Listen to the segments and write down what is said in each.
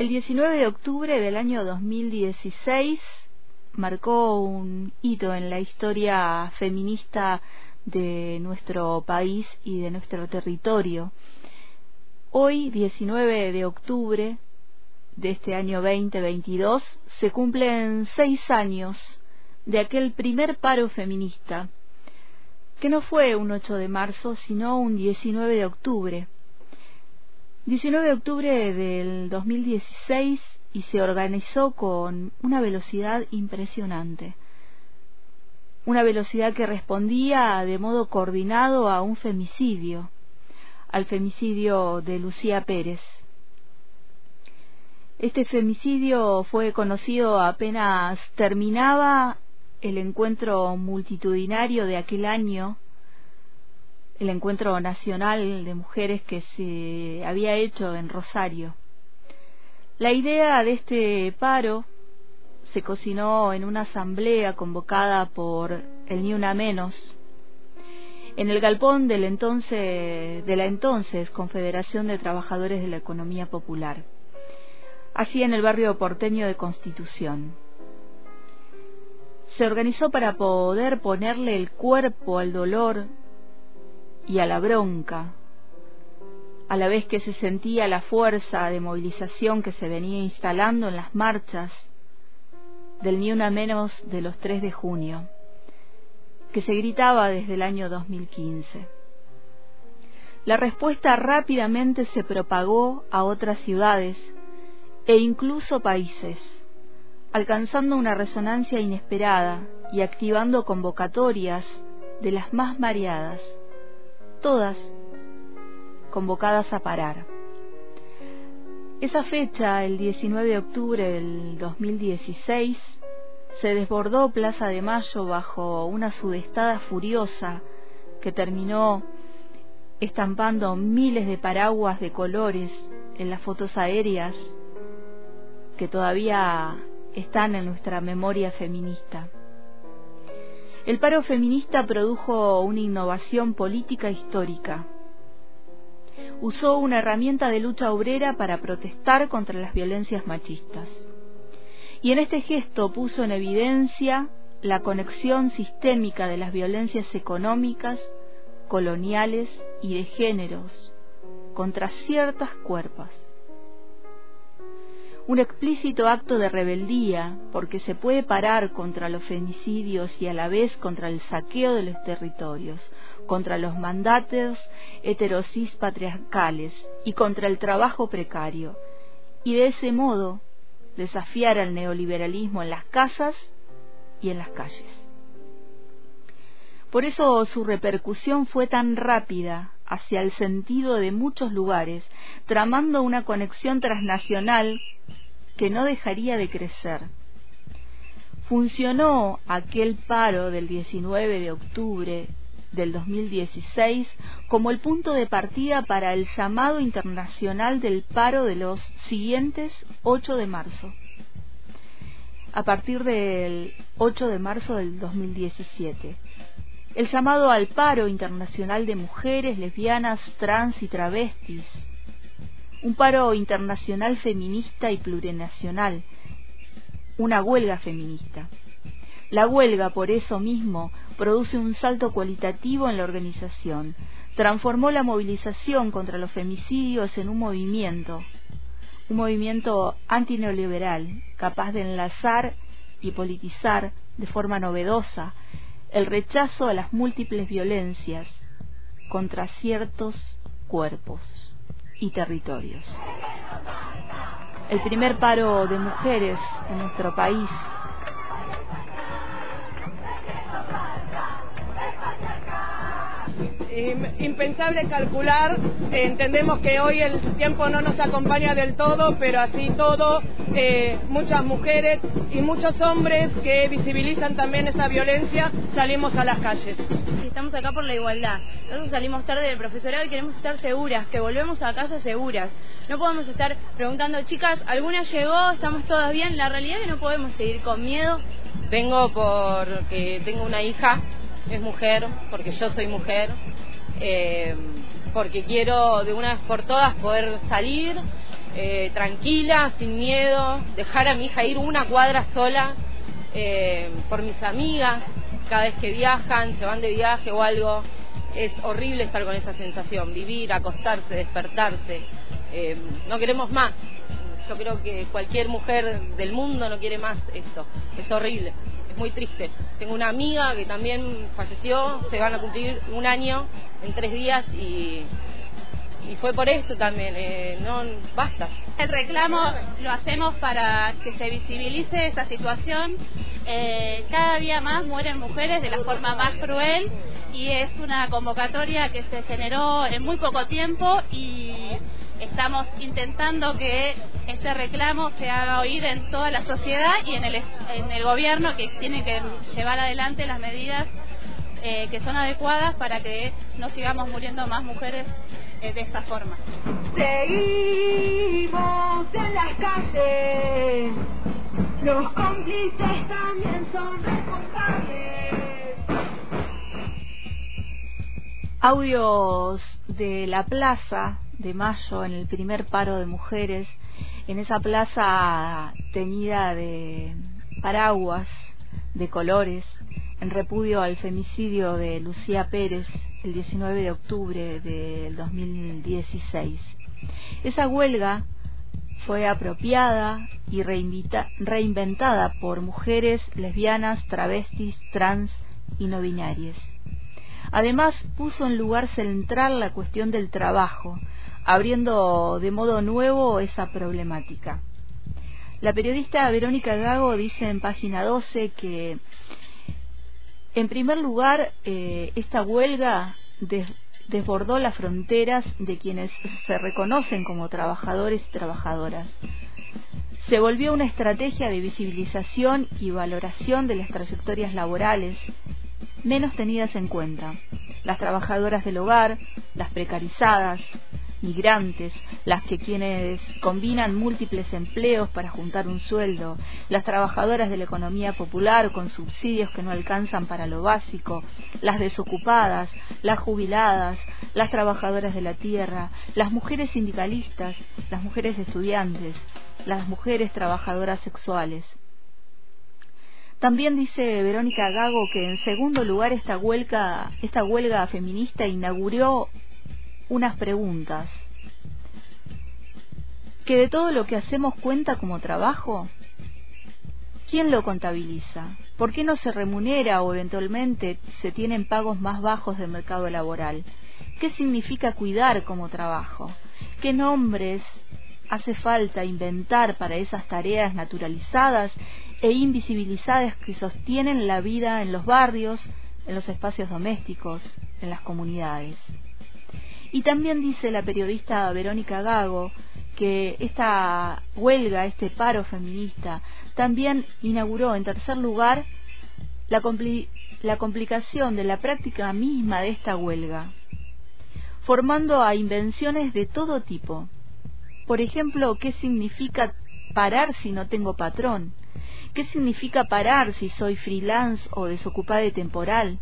El 19 de octubre del año 2016 marcó un hito en la historia feminista de nuestro país y de nuestro territorio. Hoy, 19 de octubre de este año 2022, se cumplen seis años de aquel primer paro feminista, que no fue un 8 de marzo, sino un 19 de octubre. 19 de octubre del 2016 y se organizó con una velocidad impresionante. Una velocidad que respondía de modo coordinado a un femicidio, al femicidio de Lucía Pérez. Este femicidio fue conocido apenas terminaba el encuentro multitudinario de aquel año, el encuentro nacional de mujeres que se había hecho en Rosario. La idea de este paro se cocinó en una asamblea convocada por el Ni Una Menos en el galpón del entonces, de la entonces Confederación de Trabajadores de la Economía Popular, así en el barrio porteño de Constitución. Se organizó para poder ponerle el cuerpo al dolor y a la bronca a la vez que se sentía la fuerza de movilización que se venía instalando en las marchas del ni una menos de los 3 de junio, que se gritaba desde el año 2015. La respuesta rápidamente se propagó a otras ciudades e incluso países, alcanzando una resonancia inesperada y activando convocatorias de las más mareadas, todas convocadas a parar. Esa fecha, el 19 de octubre del 2016, se desbordó Plaza de Mayo bajo una sudestada furiosa que terminó estampando miles de paraguas de colores en las fotos aéreas que todavía están en nuestra memoria feminista. El paro feminista produjo una innovación política histórica usó una herramienta de lucha obrera para protestar contra las violencias machistas. Y en este gesto puso en evidencia la conexión sistémica de las violencias económicas, coloniales y de géneros contra ciertas cuerpas un explícito acto de rebeldía, porque se puede parar contra los femicidios y a la vez contra el saqueo de los territorios, contra los mandatos heterosis patriarcales y contra el trabajo precario, y de ese modo desafiar al neoliberalismo en las casas y en las calles. Por eso su repercusión fue tan rápida hacia el sentido de muchos lugares, tramando una conexión transnacional que no dejaría de crecer. Funcionó aquel paro del 19 de octubre del 2016 como el punto de partida para el llamado internacional del paro de los siguientes 8 de marzo. A partir del 8 de marzo del 2017. El llamado al paro internacional de mujeres, lesbianas, trans y travestis, un paro internacional feminista y plurinacional, una huelga feminista. La huelga, por eso mismo, produce un salto cualitativo en la organización, transformó la movilización contra los femicidios en un movimiento, un movimiento antineoliberal, capaz de enlazar y politizar de forma novedosa el rechazo a las múltiples violencias contra ciertos cuerpos y territorios. El primer paro de mujeres en nuestro país impensable calcular, entendemos que hoy el tiempo no nos acompaña del todo, pero así todo, eh, muchas mujeres y muchos hombres que visibilizan también esa violencia, salimos a las calles. Estamos acá por la igualdad. Nosotros salimos tarde del profesorado y queremos estar seguras, que volvemos a casa seguras. No podemos estar preguntando, chicas, ¿alguna llegó? ¿Estamos todas bien? La realidad es que no podemos seguir con miedo. Vengo porque tengo una hija, es mujer, porque yo soy mujer, eh, porque quiero de una vez por todas poder salir eh, tranquila, sin miedo, dejar a mi hija ir una cuadra sola eh, por mis amigas, cada vez que viajan, se van de viaje o algo, es horrible estar con esa sensación, vivir, acostarse, despertarse, eh, no queremos más. Yo creo que cualquier mujer del mundo no quiere más esto, es horrible, muy triste. Tengo una amiga que también falleció, se van a cumplir un año en tres días y y fue por esto también, eh, no basta. El reclamo lo hacemos para que se visibilice esa situación. Eh, cada día más mueren mujeres de la forma más cruel y es una convocatoria que se generó en muy poco tiempo y estamos intentando que este reclamo se haga oír en toda la sociedad y en el, en el gobierno que tiene que llevar adelante las medidas eh, que son adecuadas para que no sigamos muriendo más mujeres eh, de esta forma. Seguimos en las calles, los cómplices también son responsables. Audios de la plaza de Mayo en el primer paro de mujeres, en esa plaza teñida de paraguas, de colores, en repudio al femicidio de Lucía Pérez el 19 de octubre del 2016. Esa huelga fue apropiada y reinventada por mujeres lesbianas, travestis, trans y no binarias. Además, puso en lugar central la cuestión del trabajo, abriendo de modo nuevo esa problemática. La periodista Verónica Gago dice en página 12 que en primer lugar, eh, esta huelga desbordó las fronteras de quienes se reconocen como trabajadores y trabajadoras. Se volvió una estrategia de visibilización y valoración de las trayectorias laborales menos tenidas en cuenta. Las trabajadoras del hogar, las precarizadas, migrantes, las que quienes combinan múltiples empleos para juntar un sueldo, las trabajadoras de la economía popular con subsidios que no alcanzan para lo básico, las desocupadas, las jubiladas, las trabajadoras de la tierra, las mujeres sindicalistas, las mujeres estudiantes, las mujeres trabajadoras sexuales. También dice Verónica Gago que en segundo lugar esta huelga, esta huelga feminista inauguró unas preguntas. ¿Que de todo lo que hacemos cuenta como trabajo? ¿Quién lo contabiliza? ¿Por qué no se remunera o eventualmente se tienen pagos más bajos del mercado laboral? ¿Qué significa cuidar como trabajo? ¿Qué nombres hace falta inventar para esas tareas naturalizadas e invisibilizadas que sostienen la vida en los barrios, en los espacios domésticos, en las comunidades? Y también dice la periodista Verónica Gago que esta huelga, este paro feminista, también inauguró en tercer lugar la, complicación de la práctica misma de esta huelga, formando a invenciones de todo tipo. Por ejemplo, ¿qué significa parar si no tengo patrón? ¿Qué significa parar si soy freelance o desocupada de temporal?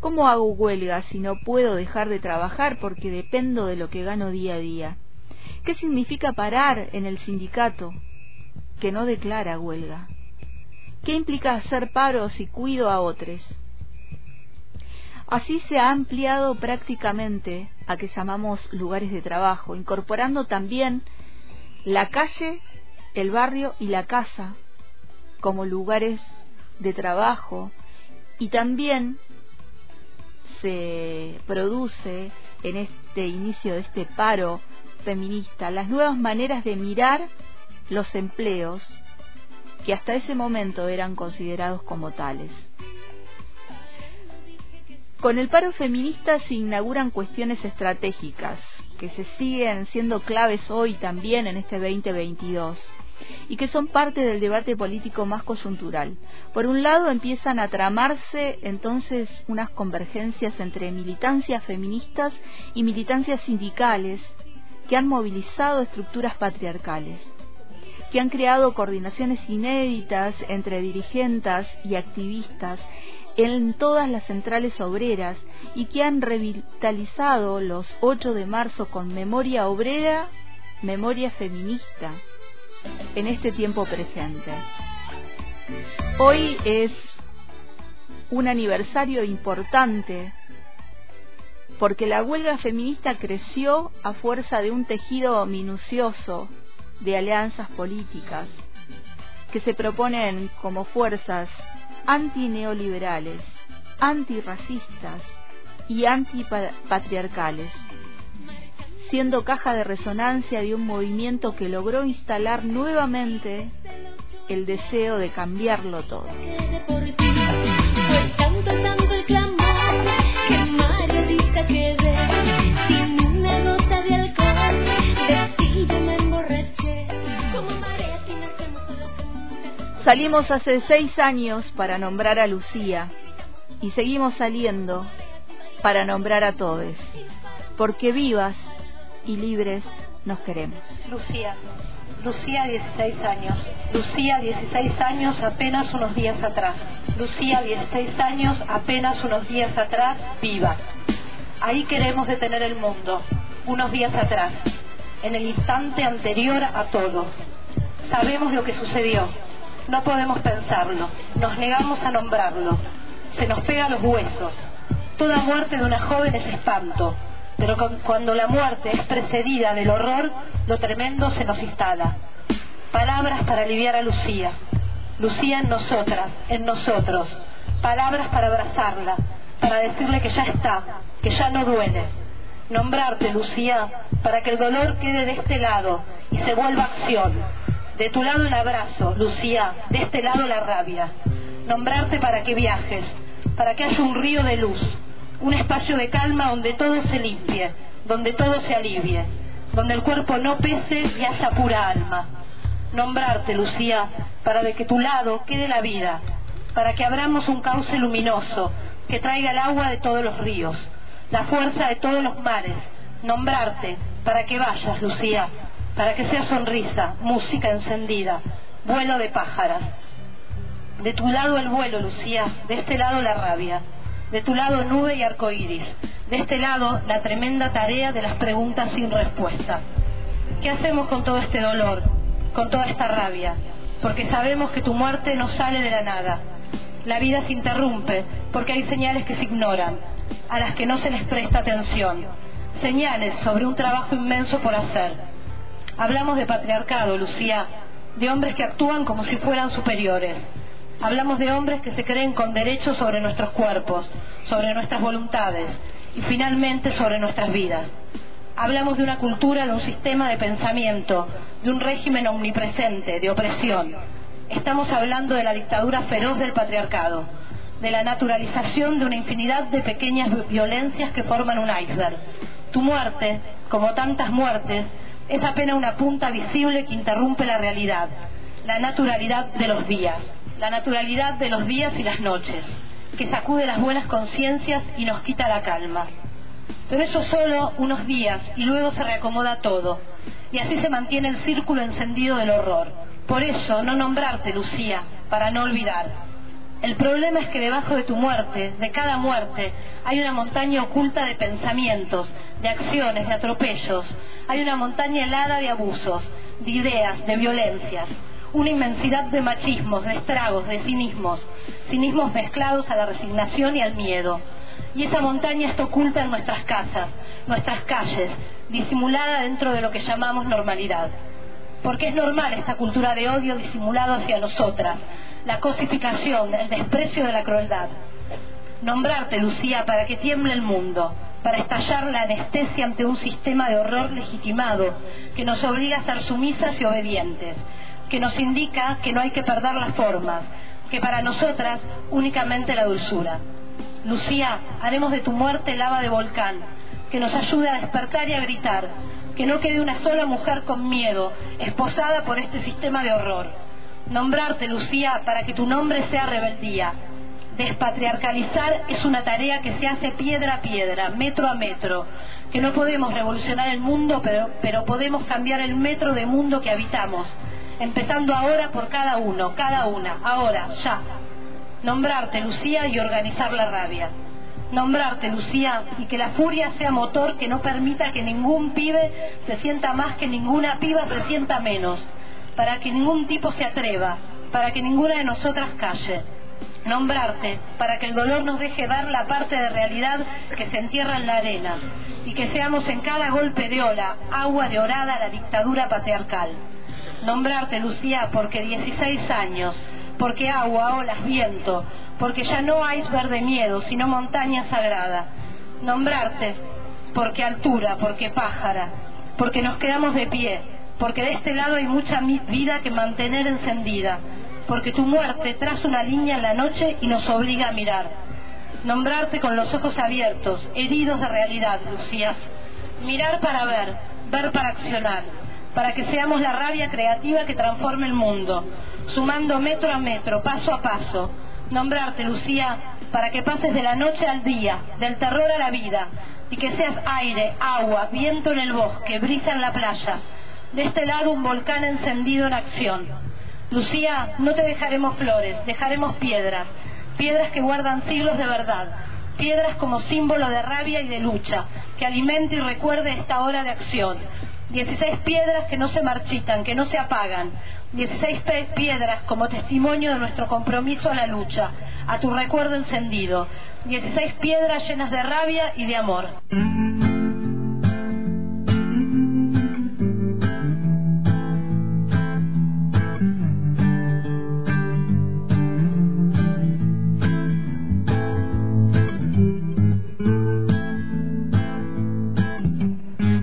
¿Cómo hago huelga si no puedo dejar de trabajar porque dependo de lo que gano día a día? ¿Qué significa parar en el sindicato que no declara huelga? ¿Qué implica hacer paro si cuido a otros? Así se ha ampliado prácticamente a que llamamos lugares de trabajo, incorporando también la calle, el barrio y la casa como lugares de trabajo y también se produce en este inicio de este paro feminista, las nuevas maneras de mirar los empleos que hasta ese momento eran considerados como tales. Con el paro feminista se inauguran cuestiones estratégicas que se siguen siendo claves hoy también en este 2022 y que son parte del debate político más coyuntural. Por un lado empiezan a tramarse entonces unas convergencias entre militancias feministas y militancias sindicales que han movilizado estructuras patriarcales que han creado coordinaciones inéditas entre dirigentes y activistas en todas las centrales obreras y que han revitalizado los 8 de marzo con memoria obrera memoria feminista en este tiempo presente. Hoy es un aniversario importante porque la huelga feminista creció a fuerza de un tejido minucioso de alianzas políticas que se proponen como fuerzas antineoliberales, antirracistas y antipatriarcales, siendo caja de resonancia de un movimiento que logró instalar nuevamente el deseo de cambiarlo todo. Salimos hace seis años para nombrar a Lucía y seguimos saliendo para nombrar a todos, porque vivas y libres nos queremos. Lucía, Lucía 16 años, Lucía 16 años apenas unos días atrás, Lucía 16 años apenas unos días atrás, viva. Ahí queremos detener el mundo, unos días atrás, en el instante anterior a todo. Sabemos lo que sucedió, no podemos pensarlo, nos negamos a nombrarlo, se nos pega los huesos. Toda muerte de una joven es espanto, pero cuando la muerte es precedida del horror, lo tremendo se nos instala. Palabras para aliviar a Lucía, Lucía en nosotras, en nosotros, palabras para abrazarla, para decirle que ya está, que ya no duele. Nombrarte, Lucía, para que el dolor quede de este lado y se vuelva acción, de tu lado el abrazo, Lucía, de este lado la rabia. Nombrarte para que viajes, para que haya un río de luz, un espacio de calma donde todo se limpie, donde todo se alivie, donde el cuerpo no pese y haya pura alma. Nombrarte, Lucía, para de que tu lado quede la vida, para que abramos un cauce luminoso que traiga el agua de todos los ríos, la fuerza de todos los mares. Nombrarte para que vayas, Lucía, para que sea sonrisa, música encendida, vuelo de pájaras. De tu lado el vuelo, Lucía, de este lado la rabia, de tu lado nube y arcoíris, de este lado la tremenda tarea de las preguntas sin respuesta. ¿Qué hacemos con todo este dolor, con toda esta rabia? Porque sabemos que tu muerte no sale de la nada. La vida se interrumpe porque hay señales que se ignoran, a las que no se les presta atención, señales sobre un trabajo inmenso por hacer Hablamos de patriarcado, Lucía, de hombres que actúan como si fueran superiores. Hablamos de hombres que se creen con derechos sobre nuestros cuerpos, sobre nuestras voluntades y finalmente sobre nuestras vidas. Hablamos de una cultura, de un sistema de pensamiento, de un régimen omnipresente, de opresión. Estamos hablando de la dictadura feroz del patriarcado, de la naturalización de una infinidad de pequeñas violencias que forman un iceberg. Tu muerte, como tantas muertes, es apenas una punta visible que interrumpe la realidad, la naturalidad de los días, la naturalidad de los días y las noches, que sacude las buenas conciencias y nos quita la calma. Pero eso solo unos días y luego se reacomoda todo, y así se mantiene el círculo encendido del horror. Por eso, no nombrarte, Lucía, para no olvidar, el problema es que debajo de tu muerte, de cada muerte, hay una montaña oculta de pensamientos, de acciones, de atropellos. Hay una montaña helada de abusos, de ideas, de violencias. Una inmensidad de machismos, de estragos, de cinismos. Cinismos mezclados a la resignación y al miedo. Y esa montaña está oculta en nuestras casas, nuestras calles, disimulada dentro de lo que llamamos normalidad. Porque es normal esta cultura de odio disimulado hacia nosotras, la cosificación, el desprecio de la crueldad. Nombrarte, Lucía, para que tiemble el mundo, para estallar la anestesia ante un sistema de horror legitimado que nos obliga a ser sumisas y obedientes, que nos indica que no hay que perder las formas, que para nosotras únicamente la dulzura. Lucía, haremos de tu muerte lava de volcán, que nos ayude a despertar y a gritar, que no quede una sola mujer con miedo, esposada por este sistema de horror nombrarte, Lucía, para que tu nombre sea rebeldía. Despatriarcalizar es una tarea que se hace piedra a piedra, metro a metro, que no podemos revolucionar el mundo, pero, pero podemos cambiar el metro de mundo que habitamos, empezando ahora por cada uno, cada una, ahora, ya. Nombrarte, Lucía, y organizar la rabia. Nombrarte, Lucía, y que la furia sea motor que no permita que ningún pibe se sienta más, que ninguna piba se sienta menos, para que ningún tipo se atreva, para que ninguna de nosotras calle. Nombrarte, para que el dolor nos deje dar la parte de realidad que se entierra en la arena, y que seamos en cada golpe de ola agua de orada a la dictadura patriarcal. Nombrarte, Lucía, porque 16 años, porque agua, olas, viento, porque ya no hay verde miedo, sino montaña sagrada. Nombrarte, porque altura, porque pájara, porque nos quedamos de pie, porque de este lado hay mucha vida que mantener encendida, porque tu muerte traza una línea en la noche y nos obliga a mirar. Nombrarte con los ojos abiertos, heridos de realidad, Lucía. Mirar para ver, ver para accionar, para que seamos la rabia creativa que transforme el mundo, sumando metro a metro, paso a paso, nombrarte, Lucía, para que pases de la noche al día, del terror a la vida, y que seas aire, agua, viento en el bosque, brisa en la playa. De este lado un volcán encendido en acción. Lucía, no te dejaremos flores, dejaremos piedras, piedras que guardan siglos de verdad, piedras como símbolo de rabia y de lucha, que alimente y recuerde esta hora de acción. Dieciséis piedras que no se marchitan, que no se apagan, 16 piedras como testimonio de nuestro compromiso a la lucha, a tu recuerdo encendido. 16 piedras llenas de rabia y de amor.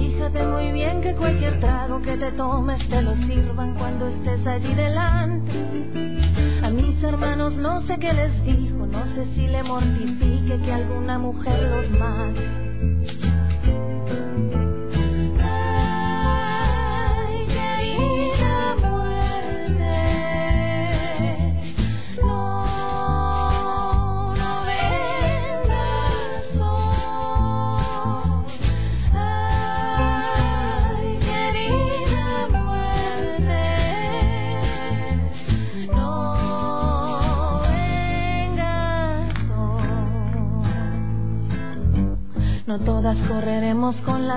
Fíjate muy bien que cualquier trago que te tomes te lo sirvan cuando estés allí delante. A mis hermanos no sé qué les dijo, no sé si le mortifique que alguna mujer los mate.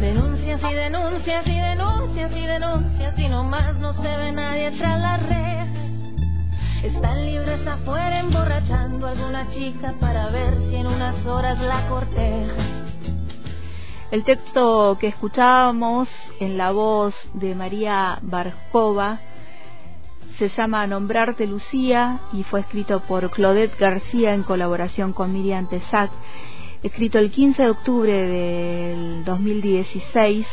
Denuncias y denuncias y denuncias y denuncias y no más no se ve nadie tras las rejas. Están libres afuera emborrachando a alguna chica para ver si en unas horas la corteja. El texto que escuchábamos en la voz de María Barjova se llama Nombrarte Lucía y fue escrito por Claudette García en colaboración con Miriam Tesac escrito el 15 de octubre del 2016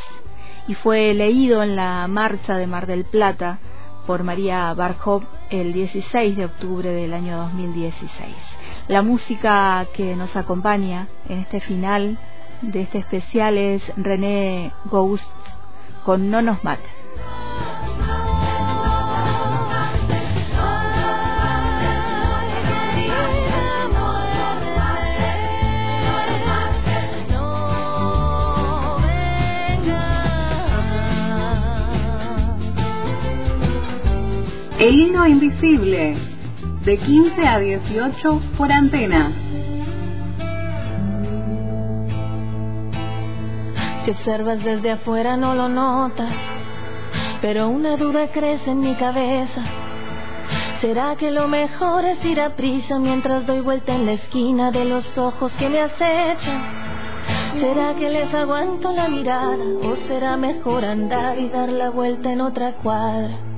y fue leído en la marcha de Mar del Plata por María Barkov el 16 de octubre del año 2016. La música que nos acompaña en este final de este especial es René Ghost con No nos mate. El hilo invisible, de 15 a 18 por antena. Si observas desde afuera no lo notas, pero una duda crece en mi cabeza. ¿Será que lo mejor es ir a prisa mientras doy vuelta en la esquina de los ojos que me acechan? ¿Será que les aguanto la mirada o será mejor andar y dar la vuelta en otra cuadra?